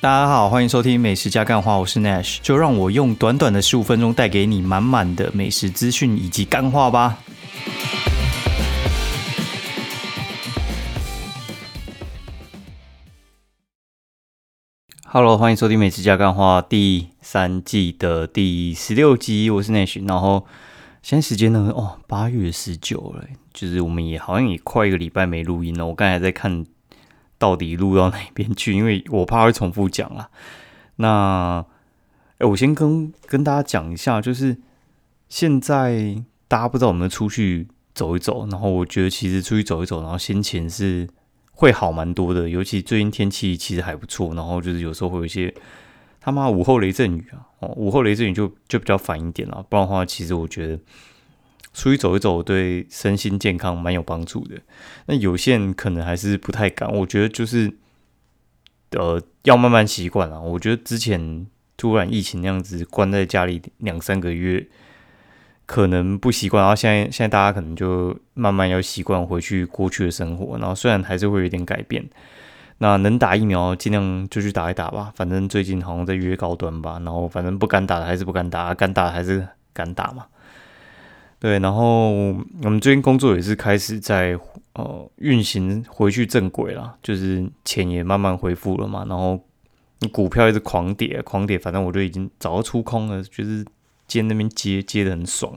大家好，欢迎收听美食加干话，我是 Nash，就让我用短短的十五分钟带给你满满的美食资讯以及干话吧。Hello，欢迎收听美食加干话第三季的第十六集，我是 Nash。然后现在时间呢，哦，八月十九了，就是我们也好像也快一个礼拜没录音了。我刚才在看。到底录到哪边去？因为我怕会重复讲啊。那，哎，我先跟跟大家讲一下，就是现在大家不知道有没有出去走一走，然后我觉得其实出去走一走，然后心情是会好蛮多的。尤其最近天气其实还不错，然后就是有时候会有一些他妈午后雷阵雨啊，哦，午后雷阵雨就就比较烦一点了。不然的话，其实我觉得。出去走一走，对身心健康蛮有帮助的。那有些人可能还是不太敢，我觉得就是，呃，要慢慢习惯啊。我觉得之前突然疫情那样子关在家里两三个月，可能不习惯。然后现在现在大家可能就慢慢要习惯回去过去的生活。然后虽然还是会有点改变，那能打疫苗尽量就去打一打吧。反正最近好像在约高端吧。然后反正不敢打的还是不敢打，敢打还是敢打嘛。对，然后我们最近工作也是开始在呃运行回去正轨了，就是钱也慢慢恢复了嘛。然后股票一直狂跌，狂跌，反正我就已经早就出空了，就是接那边接接的很爽，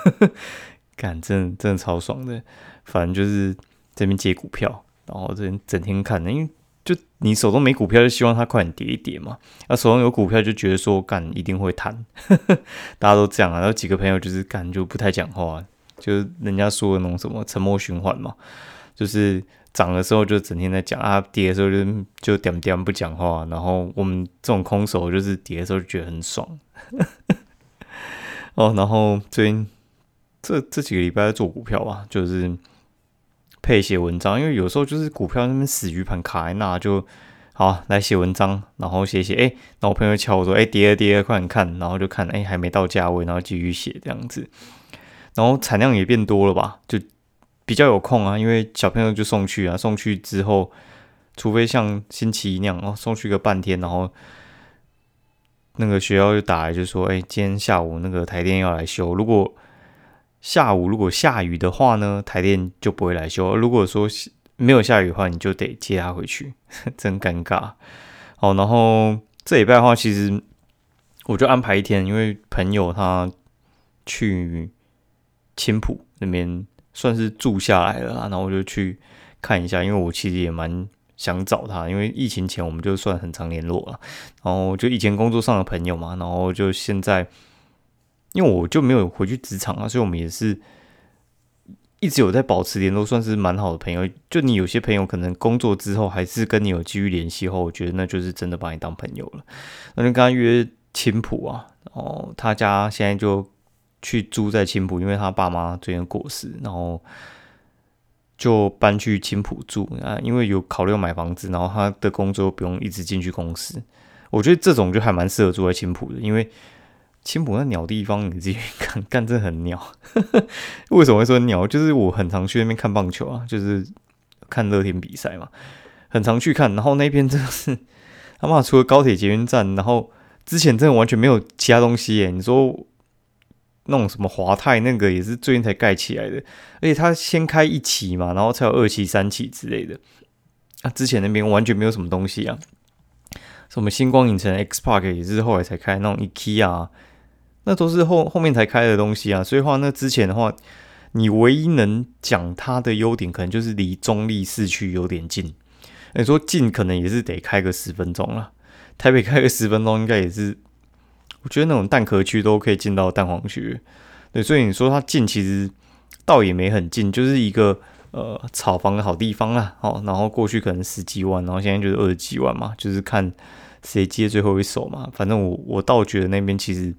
干真的真的超爽的。反正就是这边接股票，然后这边整天看的，因为。就你手中没股票，就希望它快点跌一跌嘛。那手中有股票，就觉得说干一定会弹，大家都这样啊。然后几个朋友就是干就不太讲话，就是人家说的那种什么沉默循环嘛。就是涨的时候就整天在讲啊，跌的时候就就点点不讲话。然后我们这种空手就是跌的时候就觉得很爽。哦，然后最近这这几个礼拜在做股票啊，就是。配写文章，因为有时候就是股票那边死鱼盘卡在那，就好来写文章，然后写写，哎，那我朋友敲我说，哎，跌了跌了，快点看，然后就看，哎，还没到价位，然后继续写这样子，然后产量也变多了吧，就比较有空啊，因为小朋友就送去啊，送去之后，除非像星期一那样哦，送去个半天，然后那个学校就打来就说，哎，今天下午那个台电要来修，如果下午如果下雨的话呢，台电就不会来修。如果说没有下雨的话，你就得接他回去，真尴尬。好，然后这礼拜的话，其实我就安排一天，因为朋友他去青浦那边算是住下来了，然后我就去看一下，因为我其实也蛮想找他，因为疫情前我们就算很常联络了，然后就以前工作上的朋友嘛，然后就现在。因为我就没有回去职场啊，所以我们也是一直有在保持联络，算是蛮好的朋友。就你有些朋友可能工作之后还是跟你有继续联系后，我觉得那就是真的把你当朋友了。那就跟他约青浦啊，然后他家现在就去住在青浦，因为他爸妈最近过世，然后就搬去青浦住啊。因为有考虑买房子，然后他的工作不用一直进去公司，我觉得这种就还蛮适合住在青浦的，因为。青浦那鸟地方，你自己看，干这很鸟。为什么会说鸟？就是我很常去那边看棒球啊，就是看乐天比赛嘛，很常去看。然后那边真的是 他妈除了高铁捷运站，然后之前真的完全没有其他东西耶。你说那种什么华泰那个也是最近才盖起来的，而且它先开一期嘛，然后才有二期、三期之类的。啊，之前那边完全没有什么东西啊，什么星光影城、X Park 也是后来才开，那种 IKEA。那都是后后面才开的东西啊，所以话那之前的话，你唯一能讲它的优点，可能就是离中立市区有点近。你说近，可能也是得开个十分钟了。台北开个十分钟，应该也是，我觉得那种蛋壳区都可以进到蛋黄区。对，所以你说它近，其实倒也没很近，就是一个呃炒房的好地方啦。哦，然后过去可能十几万，然后现在就是二十几万嘛，就是看谁接最后一手嘛。反正我我倒觉得那边其实。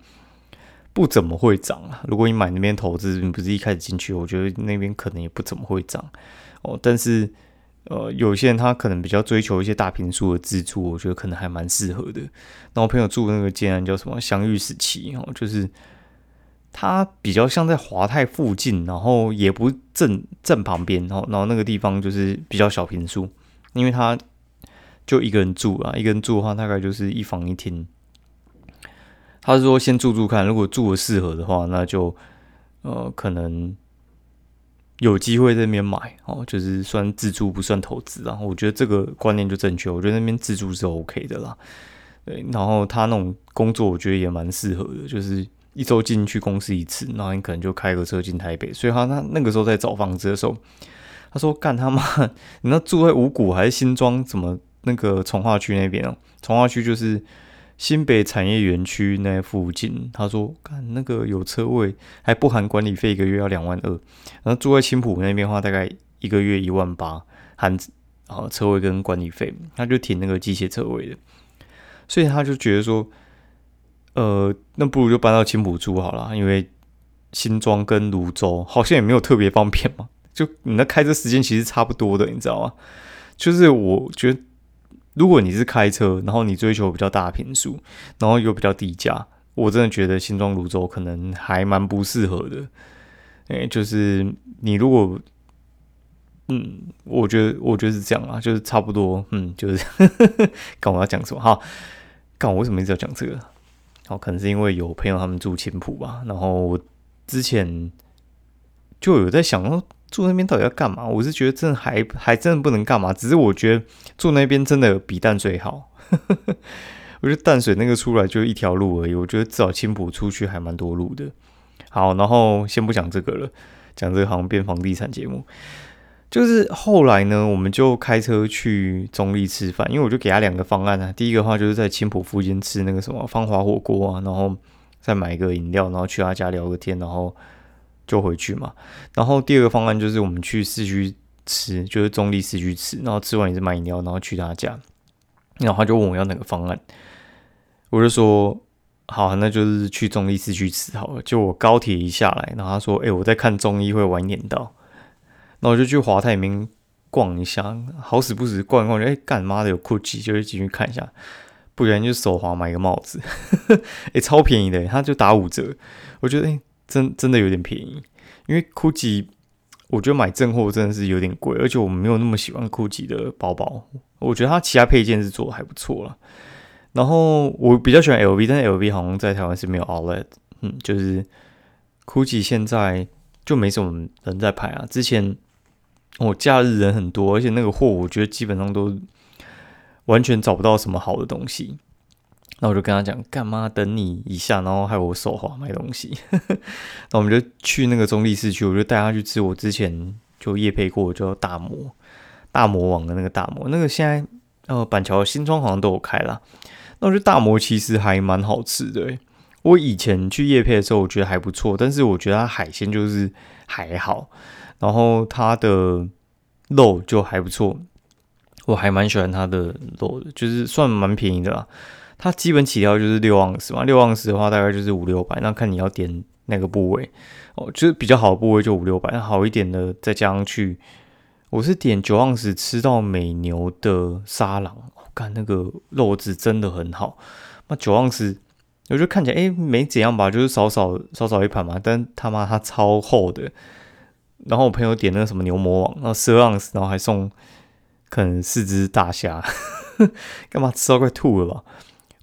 不怎么会涨啊！如果你买那边投资，你不是一开始进去，我觉得那边可能也不怎么会涨哦。但是，呃，有些人他可能比较追求一些大平数的自住，我觉得可能还蛮适合的。那我朋友住的那个建安叫什么相遇时期哦，就是它比较像在华泰附近，然后也不正正旁边，然后然后那个地方就是比较小平数，因为它就一个人住啊，一个人住的话大概就是一房一厅。他是说先住住看，如果住的适合的话，那就呃可能有机会在那边买哦，就是算自住不算投资啊。我觉得这个观念就正确，我觉得那边自住是 OK 的啦。对，然后他那种工作我觉得也蛮适合的，就是一周进去公司一次，然后你可能就开个车进台北。所以他他那个时候在找房子的时候，他说干他妈，你那住在五谷还是新庄？怎么那个从化区那边哦？从化区就是。新北产业园区那附近，他说：“看那个有车位，还不含管理费，一个月要两万二。然后住在青浦那边的话，大概一个月一万八，含啊车位跟管理费。他就停那个机械车位的，所以他就觉得说，呃，那不如就搬到青浦住好了，因为新庄跟泸州好像也没有特别方便嘛。就你那开车时间其实差不多的，你知道吗？就是我觉得。”如果你是开车，然后你追求比较大的频数，然后又比较低价，我真的觉得新庄泸州可能还蛮不适合的。哎，就是你如果，嗯，我觉得我觉得是这样啊，就是差不多，嗯，就是，刚我要讲什么？哈，刚我为什么一直要讲这个？好，可能是因为有朋友他们住青浦吧，然后我之前就有在想。住那边到底要干嘛？我是觉得真的还还真的不能干嘛，只是我觉得住那边真的比淡水好。我觉得淡水那个出来就一条路而已，我觉得至少青浦出去还蛮多路的。好，然后先不讲这个了，讲这个好像变房地产节目。就是后来呢，我们就开车去中立吃饭，因为我就给他两个方案啊。第一个话就是在青浦附近吃那个什么芳华火锅啊，然后再买一个饮料，然后去他家聊个天，然后。就回去嘛，然后第二个方案就是我们去市区吃，就是中立市区吃，然后吃完也是买饮料，然后去他家，然后他就问我要哪个方案，我就说好，那就是去中立市区吃好了。就我高铁一下来，然后他说，哎，我在看中医会晚点到，那我就去华泰里面逛一下，好死不死逛一逛，哎，干妈的有 Gucci，就是进去看一下，不然就手滑买个帽子，哎，超便宜的，他就打五折，我觉得哎。真真的有点便宜，因为 GUCCI 我觉得买正货真的是有点贵，而且我没有那么喜欢 GUCCI 的包包，我觉得它其他配件是做的还不错了。然后我比较喜欢 LV，但 LV 好像在台湾是没有 Outlet，嗯，就是 GUCCI 现在就没什么人在拍啊。之前我假日人很多，而且那个货我觉得基本上都完全找不到什么好的东西。那我就跟他讲，干嘛等你一下，然后害我手滑买东西。那我们就去那个中立市区，我就带他去吃我之前就夜配过，叫大魔大魔王的那个大魔。那个现在呃板桥新庄好像都有开了。那我觉得大魔其实还蛮好吃的。我以前去夜配的时候，我觉得还不错，但是我觉得它海鲜就是还好，然后它的肉就还不错，我还蛮喜欢它的肉的，就是算蛮便宜的啦。它基本起跳就是六盎司嘛，六盎司的话大概就是五六百，那看你要点哪个部位。哦，就是比较好的部位就五六百，那好一点的再加上去，我是点九盎司吃到美牛的沙朗，我看那个肉质真的很好，那九盎司我觉得看起来诶没怎样吧，就是少少少少一盘嘛，但他妈它超厚的，然后我朋友点那个什么牛魔王，然后十二盎司，然后还送可能四只大虾，干嘛吃到快吐了吧？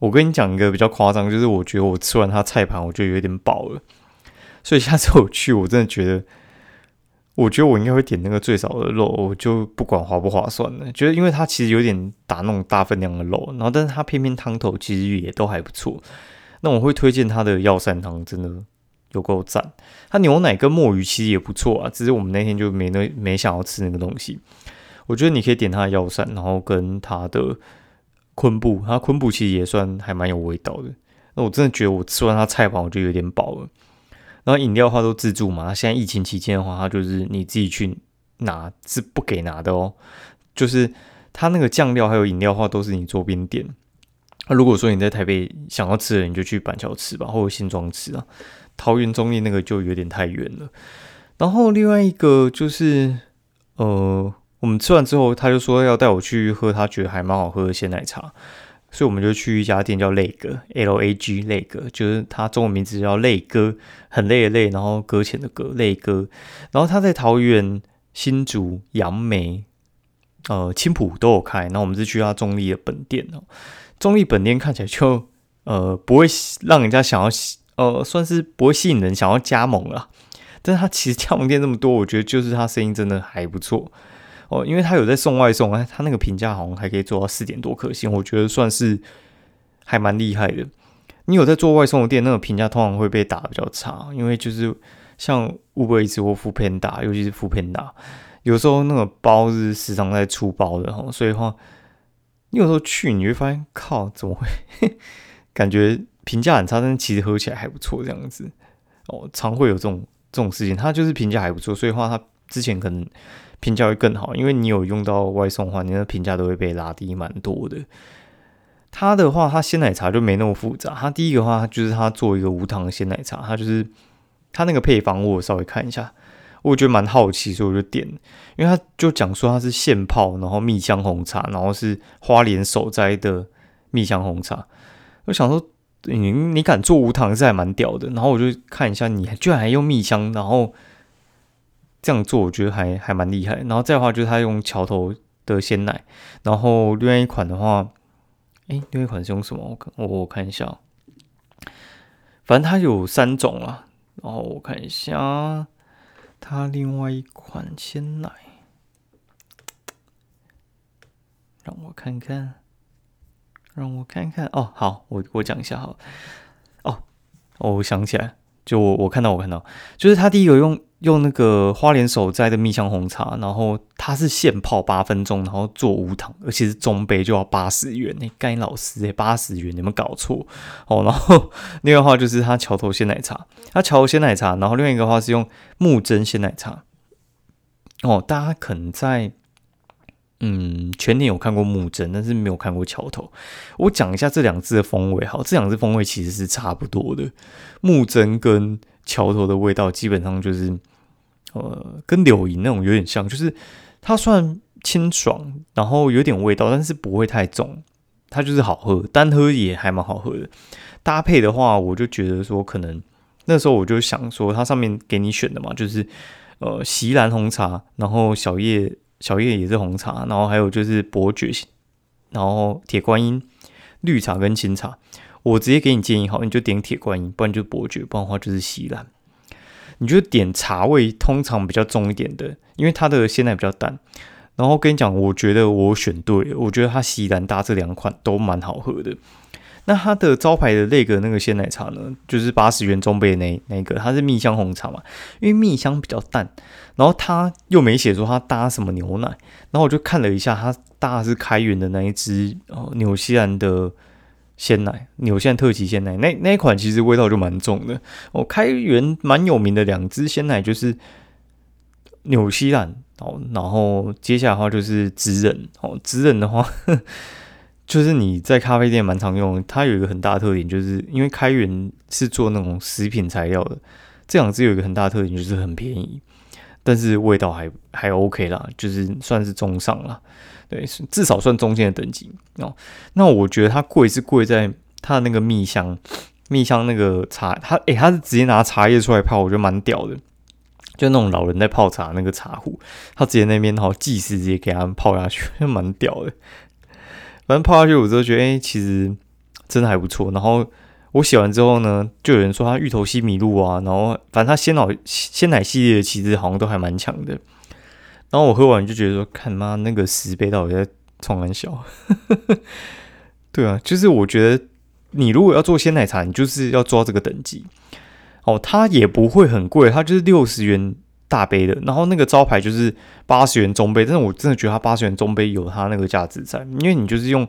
我跟你讲一个比较夸张，就是我觉得我吃完他菜盘，我就有点饱了。所以下次我去，我真的觉得，我觉得我应该会点那个最少的肉，我就不管划不划算了。觉得因为它其实有点打那种大分量的肉，然后但是它偏偏汤头其实也都还不错。那我会推荐它的药膳汤，真的有够赞。它牛奶跟墨鱼其实也不错啊，只是我们那天就没那没想要吃那个东西。我觉得你可以点它的药膳，然后跟它的。昆布，它昆布其实也算还蛮有味道的。那我真的觉得我吃完它菜盘我就有点饱了。然后饮料的话都自助嘛，现在疫情期间的话，它就是你自己去拿，是不给拿的哦。就是它那个酱料还有饮料的话，都是你桌边点。那如果说你在台北想要吃的，你就去板桥吃吧，或者新庄吃啊。桃园中立那个就有点太远了。然后另外一个就是，呃。我们吃完之后，他就说要带我去喝他觉得还蛮好喝的鲜奶茶，所以我们就去一家店叫累哥 （L A G），累哥就是他中文名字叫累哥，很累的累，然后搁浅的搁，累哥。然后他在桃园新竹杨梅呃青浦都有开，那我们是去他中立的本店哦。中立本店看起来就呃不会让人家想要呃算是不会吸引人想要加盟了，但是他其实加盟店这么多，我觉得就是他生意真的还不错哦，因为他有在送外送，哎，他那个评价好像还可以做到四点多颗星，我觉得算是还蛮厉害的。你有在做外送的店，那个评价通常会被打的比较差，因为就是像 Uber Eats 或 f o o Panda，尤其是 f o o Panda，有时候那个包是时常在出包的哈，所以话。你有时候去，你会发现，靠，怎么会 感觉评价很差？但其实喝起来还不错，这样子哦，常会有这种这种事情。他就是评价还不错，所以话他之前可能评价会更好，因为你有用到外送的话，你的评价都会被拉低蛮多的。它的话，它鲜奶茶就没那么复杂。它第一个话就是它做一个无糖鲜奶茶，它就是它那个配方，我稍微看一下。我觉得蛮好奇，所以我就点，因为他就讲说它是现泡，然后蜜香红茶，然后是花莲手摘的蜜香红茶。我想说，你你敢做无糖是还蛮屌的。然后我就看一下，你居然还用蜜香，然后这样做，我觉得还还蛮厉害。然后再的话就是他用桥头的鲜奶，然后另外一款的话，哎，另外一款是用什么？我我我看一下，反正它有三种啊。然后我看一下。它另外一款鲜奶，让我看看，让我看看哦。好，我我讲一下哈。哦，我想起来，就我我看到我看到，就是他第一个用用那个花莲手摘的蜜香红茶，然后它是现泡八分钟，然后做无糖，而且是中杯就要八十元。那该老师哎，八十元，你们搞错哦。然后 另外的话就是他桥头鲜奶茶。他桥头鲜奶茶，然后另外一个话是用木真鲜奶茶。哦，大家可能在嗯全年有看过木真，但是没有看过桥头。我讲一下这两支的风味，好，这两支风味其实是差不多的。木真跟桥头的味道基本上就是呃跟柳营那种有点像，就是它算清爽，然后有点味道，但是不会太重。它就是好喝，单喝也还蛮好喝的。搭配的话，我就觉得说可能。那时候我就想说，它上面给你选的嘛，就是呃锡兰红茶，然后小叶小叶也是红茶，然后还有就是伯爵，然后铁观音绿茶跟清茶。我直接给你建议好，你就点铁观音，不然就伯爵，不然的话就是西兰。你就点茶味通常比较重一点的，因为它的鲜奶比较淡。然后跟你讲，我觉得我选对，我觉得它西兰搭这两款都蛮好喝的。那它的招牌的那个那个鲜奶茶呢，就是八十元中杯那那个，它是蜜香红茶嘛，因为蜜香比较淡，然后它又没写说它搭什么牛奶，然后我就看了一下，它搭的是开源的那一支哦，纽西兰的鲜奶，纽西兰特级鲜奶，那那一款其实味道就蛮重的哦。开源蛮有名的两支鲜奶就是纽西兰哦，然后接下来的话就是直人哦，直人的话。就是你在咖啡店蛮常用，它有一个很大的特点，就是因为开源是做那种食品材料的，这两支有一个很大的特点，就是很便宜，但是味道还还 OK 啦，就是算是中上啦，对，至少算中间的等级哦。那我觉得它贵是贵在它的那个蜜香，蜜香那个茶，它诶，它是直接拿茶叶出来泡，我觉得蛮屌的，就那种老人在泡茶那个茶壶，他直接那边好计时直接给他们泡下去，蛮屌的。反正泡下去，我就觉得，哎，其实真的还不错。然后我写完之后呢，就有人说他芋头西米露啊，然后反正他鲜奶鲜奶系列其实好像都还蛮强的。然后我喝完就觉得说，看妈那个十杯到底在冲很小。对啊，就是我觉得你如果要做鲜奶茶，你就是要做到这个等级。哦，它也不会很贵，它就是六十元。大杯的，然后那个招牌就是八十元中杯，但是我真的觉得它八十元中杯有它那个价值在，因为你就是用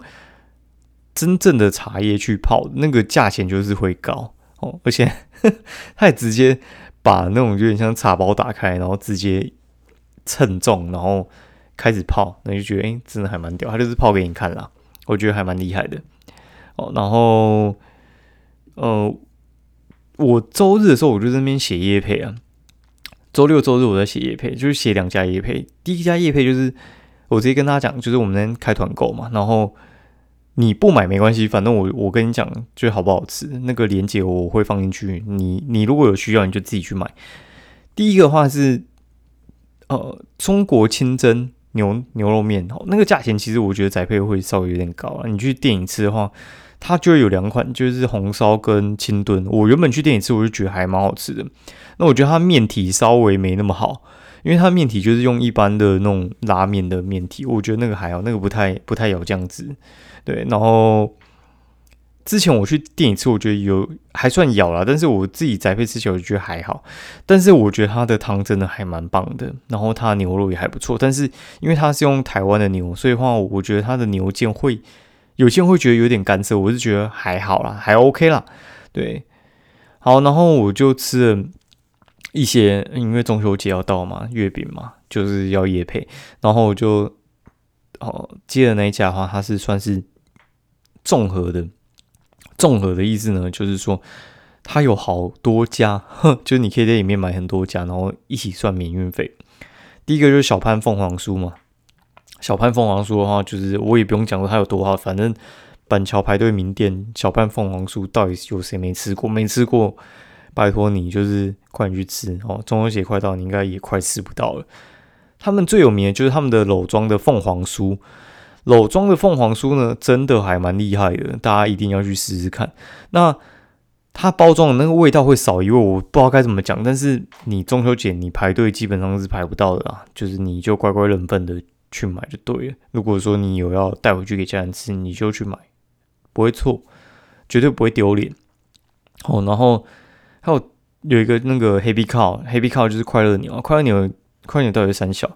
真正的茶叶去泡，那个价钱就是会高哦，而且 他也直接把那种有点像茶包打开，然后直接称重，然后开始泡，那就觉得哎，真的还蛮屌，他就是泡给你看啦，我觉得还蛮厉害的哦。然后呃，我周日的时候我就在那边写叶配啊。周六周日我在写叶配，就是写两家叶配。第一家叶配就是我直接跟他讲，就是我们那边开团购嘛，然后你不买没关系，反正我我跟你讲，就好不好吃，那个链接我会放进去。你你如果有需要，你就自己去买。第一个话是呃中国清真牛牛肉面哦，那个价钱其实我觉得宅配会稍微有点高啊。你去店里吃的话，它就会有两款，就是红烧跟清炖。我原本去店里吃，我就觉得还蛮好吃的。那我觉得它面体稍微没那么好，因为它面体就是用一般的那种拉面的面体，我觉得那个还好，那个不太不太有酱汁。对，然后。之前我去店里吃，我觉得有还算咬了，但是我自己宅配吃起来我觉得还好。但是我觉得它的汤真的还蛮棒的，然后它牛肉也还不错。但是因为它是用台湾的牛，所以话我觉得它的牛腱会有些人会觉得有点干涩，我是觉得还好啦，还 OK 啦。对，好，然后我就吃了一些，因为中秋节要到嘛，月饼嘛，就是要夜配，然后我就哦接的那一家的话，它是算是综合的。综合的意思呢，就是说它有好多家，哼 就是你可以在里面买很多家，然后一起算免运费。第一个就是小潘凤凰酥嘛，小潘凤凰酥的话，就是我也不用讲说它有多好，反正板桥排队名店小潘凤凰酥到底有谁没吃过？没吃过，拜托你就是快点去吃哦！中秋节快到，你应该也快吃不到了。他们最有名的就是他们的篓装的凤凰酥。篓装的凤凰酥呢，真的还蛮厉害的，大家一定要去试试看。那它包装的那个味道会少，因为我不知道该怎么讲。但是你中秋节你排队基本上是排不到的啦，就是你就乖乖认份的去买就对了。如果说你有要带回去给家人吃，你就去买，不会错，绝对不会丢脸。哦，然后还有有一个那个 Happy Cow，Happy Cow 就是快乐牛，快乐牛，快乐牛到底是三小。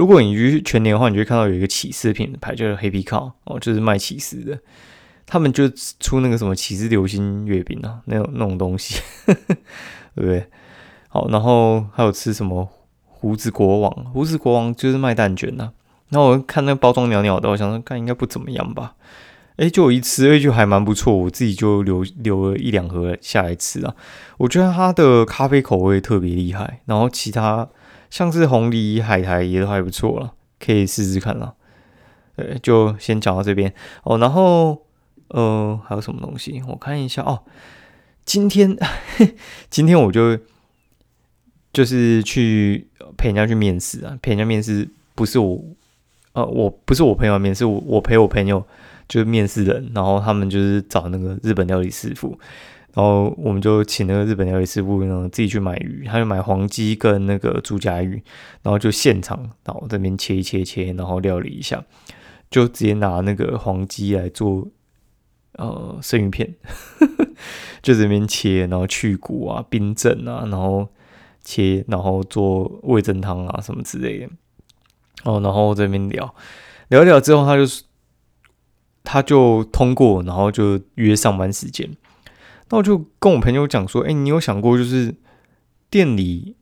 如果你去全年的话，你就会看到有一个起司品牌，就是黑皮烤哦，就是卖起司的。他们就出那个什么起司流心月饼啊，那种那种东西，对不对？好，然后还有吃什么胡子国王？胡子国王就是卖蛋卷呐。那我看那个包装袅袅的，我想说，看应该不怎么样吧？哎，就我一吃，哎，就还蛮不错。我自己就留留了一两盒下来吃啊。我觉得它的咖啡口味特别厉害，然后其他。像是红梨海苔也都还不错了，可以试试看了。对，就先讲到这边哦。然后，呃，还有什么东西？我看一下哦。今天，今天我就就是去陪人家去面试啊。陪人家面试不是我，呃，我不是我朋友面试，我我陪我朋友就是面试人，然后他们就是找那个日本料理师傅。然后我们就请那个日本料理师傅呢，自己去买鱼，他就买黄鸡跟那个猪甲鱼，然后就现场，然后这边切一切切，然后料理一下，就直接拿那个黄鸡来做呃生鱼片，就这边切，然后去骨啊、冰镇啊，然后切，然后做味增汤啊什么之类的。哦，然后这边聊聊聊之后，他就他就通过，然后就约上班时间。那我就跟我朋友讲说，哎，你有想过，就是店里，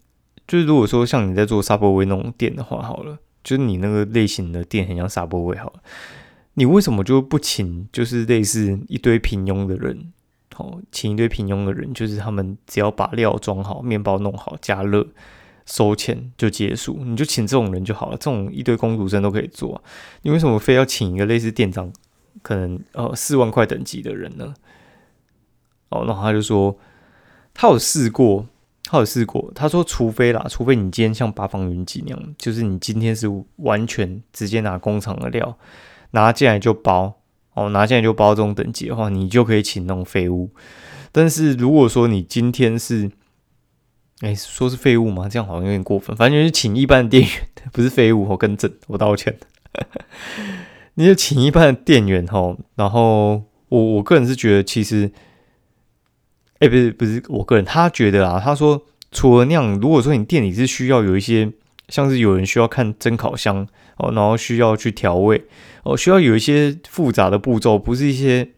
就是如果说像你在做沙波威那种店的话，好了，就是你那个类型的店很像沙波威，好了，你为什么就不请，就是类似一堆平庸的人，哦，请一堆平庸的人，就是他们只要把料装好，面包弄好，加热，收钱就结束，你就请这种人就好了，这种一堆工读生都可以做，你为什么非要请一个类似店长，可能呃四万块等级的人呢？哦，然后他就说，他有试过，他有试过。他说，除非啦，除非你今天像八方云集那样，就是你今天是完全直接拿工厂的料拿进来就包，哦，拿进来就包这种等级的话，你就可以请那种废物。但是如果说你今天是，哎，说是废物嘛，这样好像有点过分。反正就是请一般的店员，不是废物，我更正，我道歉。你就请一般的店员吼，然后我我个人是觉得其实。哎，不是不是，我个人他觉得啊，他说除了那样，如果说你店里是需要有一些，像是有人需要看蒸烤箱哦，然后需要去调味哦，需要有一些复杂的步骤，不是一些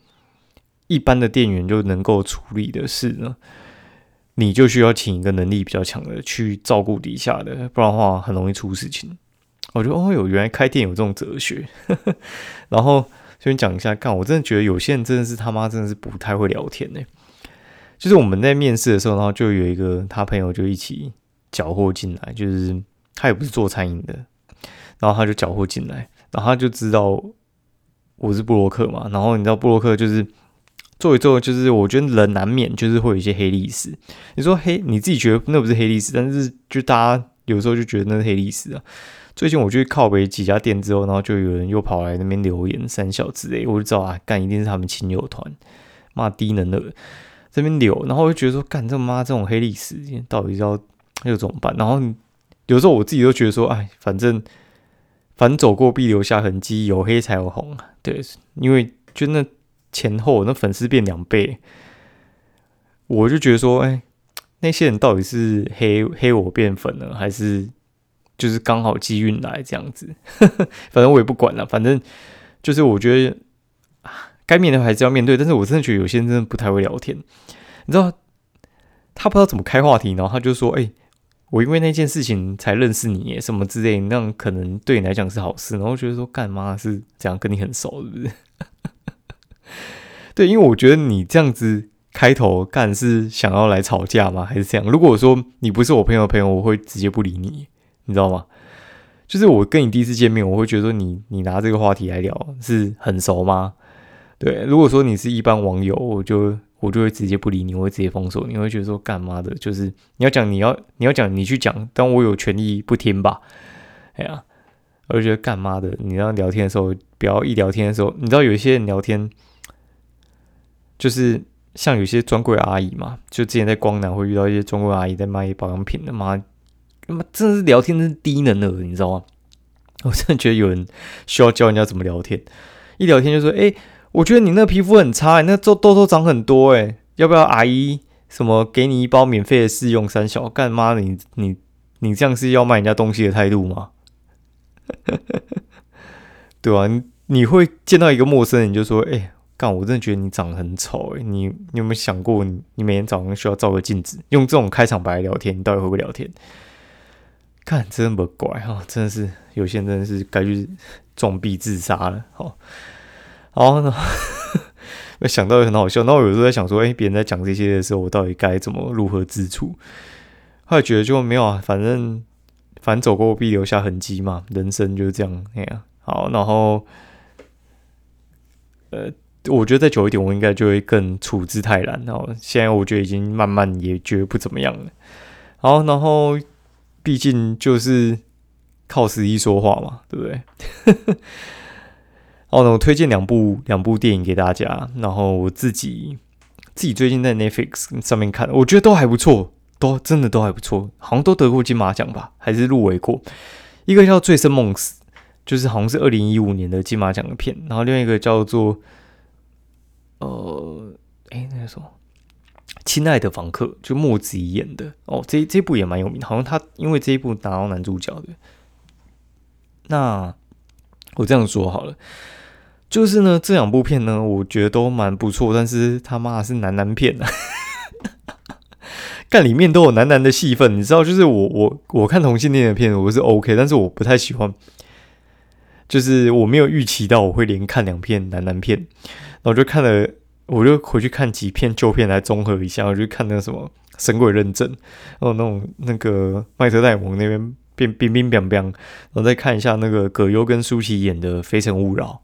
一般的店员就能够处理的事呢，你就需要请一个能力比较强的去照顾底下的，不然的话很容易出事情。我觉得哦哟，原来开店有这种哲学。然后先讲一下，干，我真的觉得有些人真的是他妈真的是不太会聊天呢。就是我们在面试的时候，然后就有一个他朋友就一起缴获进来，就是他也不是做餐饮的，然后他就缴获进来，然后他就知道我是布洛克嘛，然后你知道布洛克就是做一做，就是我觉得人难免就是会有一些黑历史。你说黑，你自己觉得那不是黑历史，但是就大家有时候就觉得那是黑历史啊。最近我去靠北几家店之后，然后就有人又跑来那边留言三小之类，我就知道啊，干一定是他们亲友团，骂低能的这边留，然后我就觉得说，干这妈这种黑历史到底要又怎么办？然后有时候我自己都觉得说，哎，反正反走过必留下痕迹，有黑才有红啊。对，因为就那前后那粉丝变两倍，我就觉得说，哎，那些人到底是黑黑我变粉了，还是？就是刚好机运来这样子，反正我也不管了。反正就是我觉得该面对还是要面对。但是我真的觉得有些人真的不太会聊天，你知道，他不知道怎么开话题，然后他就说：“哎，我因为那件事情才认识你，什么之类，那样可能对你来讲是好事。”然后觉得说：“干嘛是这样跟你很熟，是不是？” 对，因为我觉得你这样子开头干是想要来吵架吗？还是这样？如果说你不是我朋友的朋友，我会直接不理你。你知道吗？就是我跟你第一次见面，我会觉得说你你拿这个话题来聊是很熟吗？对，如果说你是一般网友，我就我就会直接不理你，我会直接封锁你，会觉得说干嘛的？就是你要讲你要你要讲你去讲，但我有权利不听吧？哎呀，我就觉得干嘛的？你要聊天的时候，不要一聊天的时候，你知道有一些人聊天，就是像有些专柜阿姨嘛，就之前在光南会遇到一些专柜阿姨在卖保养品的嘛。他妈真的是聊天是低能的，你知道吗？我真的觉得有人需要教人家怎么聊天。一聊天就说：“哎，我觉得你那皮肤很差，那痘痘痘长很多，哎，要不要阿姨什么给你一包免费的试用三小？干妈，你你你这样是要卖人家东西的态度吗？对吧？你会见到一个陌生人，就说：哎，干，我真的觉得你长得很丑，哎，你你有没有想过，你你每天早上需要照个镜子？用这种开场白聊天，你到底会不会聊天？”看，真的不怪哈，真的是有些人真的是该去装逼自杀了。好，好，那 我想到也很好笑。那我有时候在想说，哎，别人在讲这些的时候，我到底该怎么如何自处？后来觉得就没有啊，反正反走过必留下痕迹嘛，人生就是这样那样。好，然后呃，我觉得再久一点，我应该就会更处之泰然。然后现在我觉得已经慢慢也觉得不怎么样了。好，然后。毕竟就是靠实力说话嘛，对不对？哦，那我推荐两部两部电影给大家，然后我自己自己最近在 Netflix 上面看，我觉得都还不错，都真的都还不错，好像都得过金马奖吧，还是入围过。一个叫《醉生梦死》，就是好像是二零一五年的金马奖的片，然后另外一个叫做呃，哎，那个什么？亲爱的房客，就莫子仪演的哦，这这部也蛮有名，好像他因为这一部拿到男主角的。那我这样说好了，就是呢，这两部片呢，我觉得都蛮不错，但是他妈是男男片啊，干里面都有男男的戏份，你知道，就是我我我看同性恋的片我是 OK，但是我不太喜欢，就是我没有预期到我会连看两片男男片，然后就看了。我就回去看几片旧片来综合一下，我就看那个什么《神鬼认证》，然后那种那个麦特戴蒙那边变冰冰冰冰，然后再看一下那个葛优跟舒淇演的《非诚勿扰》。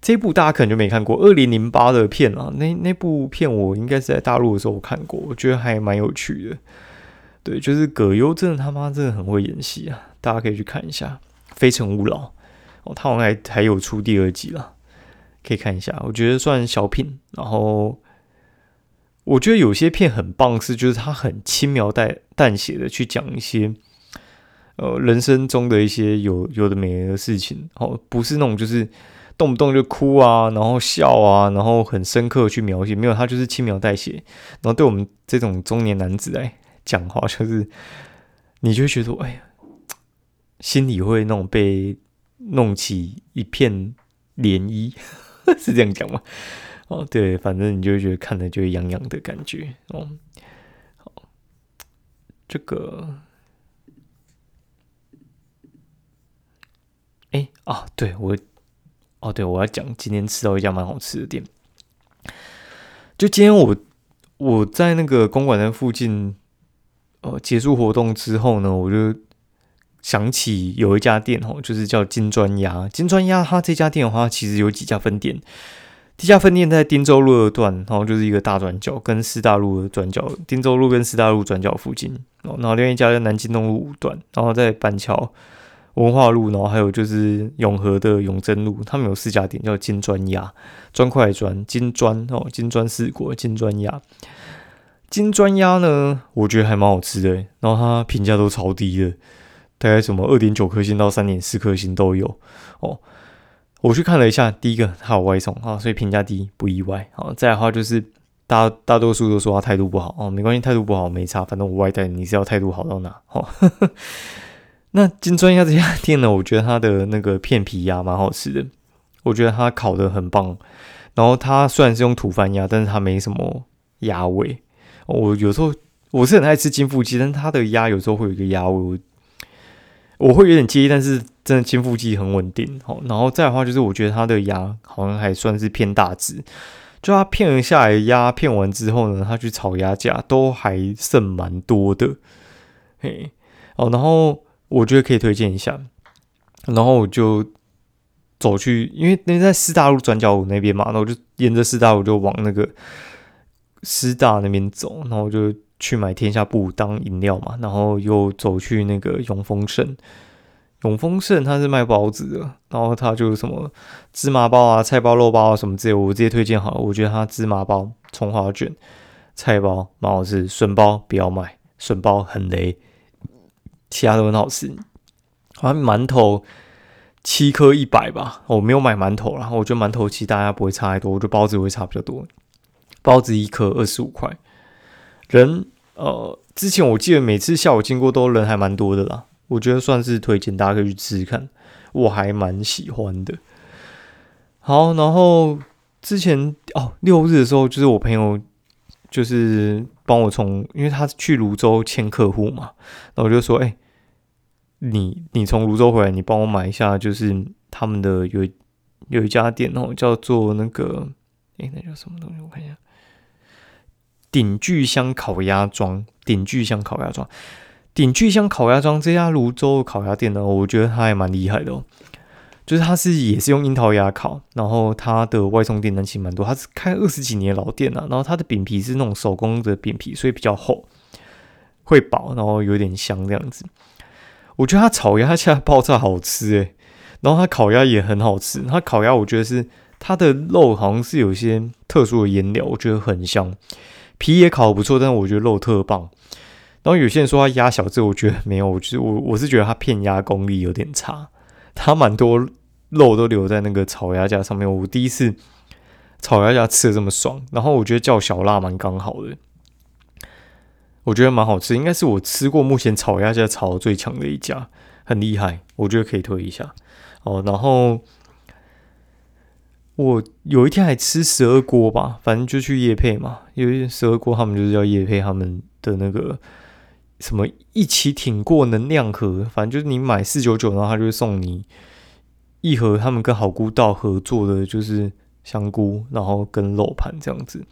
这部大家可能就没看过，二零零八的片啊，那那部片我应该是在大陆的时候看过，我觉得还蛮有趣的。对，就是葛优真的他妈真的很会演戏啊，大家可以去看一下《非诚勿扰》哦，他好像还还有出第二集了。可以看一下，我觉得算小品。然后我觉得有些片很棒，是就是他很轻描淡淡写的去讲一些呃人生中的一些有有的没的事情，哦，不是那种就是动不动就哭啊，然后笑啊，然后很深刻去描写，没有，他就是轻描淡写。然后对我们这种中年男子来讲话，就是你就会觉得，哎呀，心里会那种被弄起一片涟漪。是这样讲吗？哦，对，反正你就会觉得看了就痒痒的感觉哦。好，这个，哎啊，对我，哦，对我要讲今天吃到一家蛮好吃的店。就今天我我在那个公馆的附近，呃，结束活动之后呢，我就。想起有一家店哦，就是叫金砖鸭。金砖鸭它这家店的话，其实有几家分店。第一家分店在汀州路二段，然后就是一个大转角，跟四大路的转角，汀州路跟四大路转角附近。哦，然后另一家在南京东路五段，然后在板桥文化路，然后还有就是永和的永贞路，他们有四家店，叫金砖鸭，砖块砖，金砖哦，金砖四国，金砖鸭。金砖鸭呢，我觉得还蛮好吃的，然后它评价都超低的，大概什么二点九颗星到三点四颗星都有哦。我去看了一下，第一个它有外送啊，所以评价低不意外啊。再的话就是大大多数都说他态度不好哦，没关系，态度不好没差，反正我外带你是要态度好到哪哦。那金砖鸭这家店呢，我觉得它的那个片皮鸭蛮好吃的，我觉得它烤的很棒。然后它虽然是用土番鸭，但是它没什么鸭味。我有时候我是很爱吃金腹鸡，但它的鸭有时候会有一个鸭味。我会有点介意，但是真的金腹鸡很稳定，好，然后再的话就是我觉得它的鸭好像还算是偏大只，就它片下来鸭片完之后呢，它去炒鸭架都还剩蛮多的，嘿，哦，然后我觉得可以推荐一下，然后我就走去，因为那在师大路转角那边嘛，然后我就沿着师大路就往那个师大那边走，然后我就。去买天下布当饮料嘛，然后又走去那个永丰盛，永丰盛他是卖包子的，然后他就什么芝麻包啊、菜包、肉包啊什么之类，我直接推荐好了。我觉得他芝麻包、葱花卷、菜包蛮好吃，笋包不要买，笋包很雷，其他都很好吃。好像馒头七颗一百吧，我没有买馒头啦，我觉得馒头其实大家不会差太多，我觉得包子会差比较多，包子一颗二十五块。人呃，之前我记得每次下午经过都人还蛮多的啦，我觉得算是推荐大家可以去吃吃看，我还蛮喜欢的。好，然后之前哦六日的时候，就是我朋友就是帮我从，因为他去泸州签客户嘛，那我就说，哎，你你从泸州回来，你帮我买一下，就是他们的有有一家店哦，叫做那个，哎，那叫什么东西？我看一下。鼎聚香烤鸭庄，鼎聚香烤鸭庄，鼎聚香烤鸭庄这家泸州烤鸭店呢，我觉得它还蛮厉害的哦。就是它是也是用樱桃鸭烤，然后它的外送订单其实蛮多，它是开二十几年老店了。然后它的饼皮是那种手工的饼皮，所以比较厚，会薄，然后有点香这样子。我觉得它炒鸭下爆炸好吃诶，然后它烤鸭也很好吃。它烤鸭我觉得是它的肉好像是有一些特殊的腌料，我觉得很香。皮也烤的不错，但是我觉得肉特棒。然后有些人说它鸭小只，我觉得没有，我就是我我是觉得它片鸭功力有点差，他蛮多肉都留在那个炒鸭架上面。我第一次炒鸭架吃的这么爽，然后我觉得叫小辣蛮刚好的，我觉得蛮好吃，应该是我吃过目前炒鸭架炒的最强的一家，很厉害，我觉得可以推一下哦。然后。我有一天还吃十二锅吧，反正就去夜配嘛。因为十二锅他们就是要夜配他们的那个什么一起挺过能量盒，反正就是你买四九九，然后他就会送你一盒他们跟好菇道合作的，就是香菇，然后跟肉盘这样子。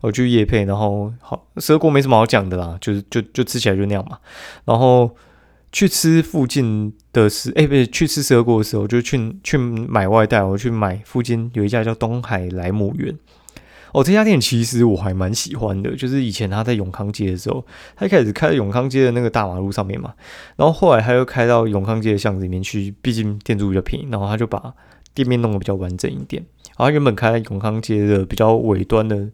我去夜配，然后好蛇果没什么好讲的啦，就是就就吃起来就那样嘛。然后。去吃附近的是，哎，不是去吃蛇果的时候，我就去去买外带。我去买附近有一家叫东海莱姆园。哦，这家店其实我还蛮喜欢的，就是以前他在永康街的时候，他一开始开在永康街的那个大马路上面嘛，然后后来他又开到永康街的巷子里面去，毕竟店租比较便宜，然后他就把店面弄得比较完整一点。然后原本开在永康街的比较尾端的。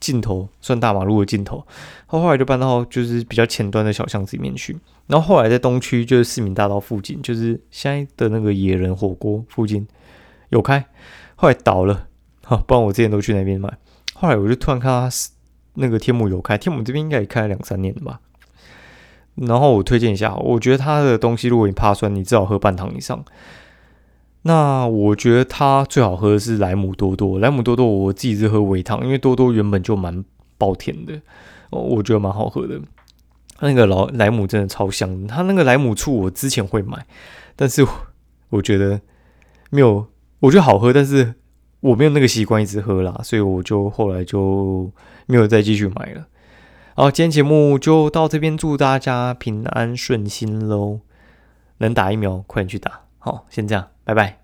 尽头算大马路的尽头，后后来就搬到就是比较前端的小巷子里面去。然后后来在东区，就是市民大道附近，就是现在的那个野人火锅附近有开，后来倒了，好，不然我之前都去那边买。后来我就突然看到那个天母有开，天母这边应该也开了两三年了吧。然后我推荐一下，我觉得他的东西，如果你怕酸，你至少喝半糖以上。那我觉得它最好喝的是莱姆多多，莱姆多多我自己是喝微糖，因为多多原本就蛮爆甜的，我觉得蛮好喝的。那个老莱姆真的超香，它那个莱姆醋我之前会买，但是我觉得没有，我觉得好喝，但是我没有那个习惯一直喝啦，所以我就后来就没有再继续买了。好，今天节目就到这边，祝大家平安顺心喽！能打疫苗快点去打。好，先这样，拜拜。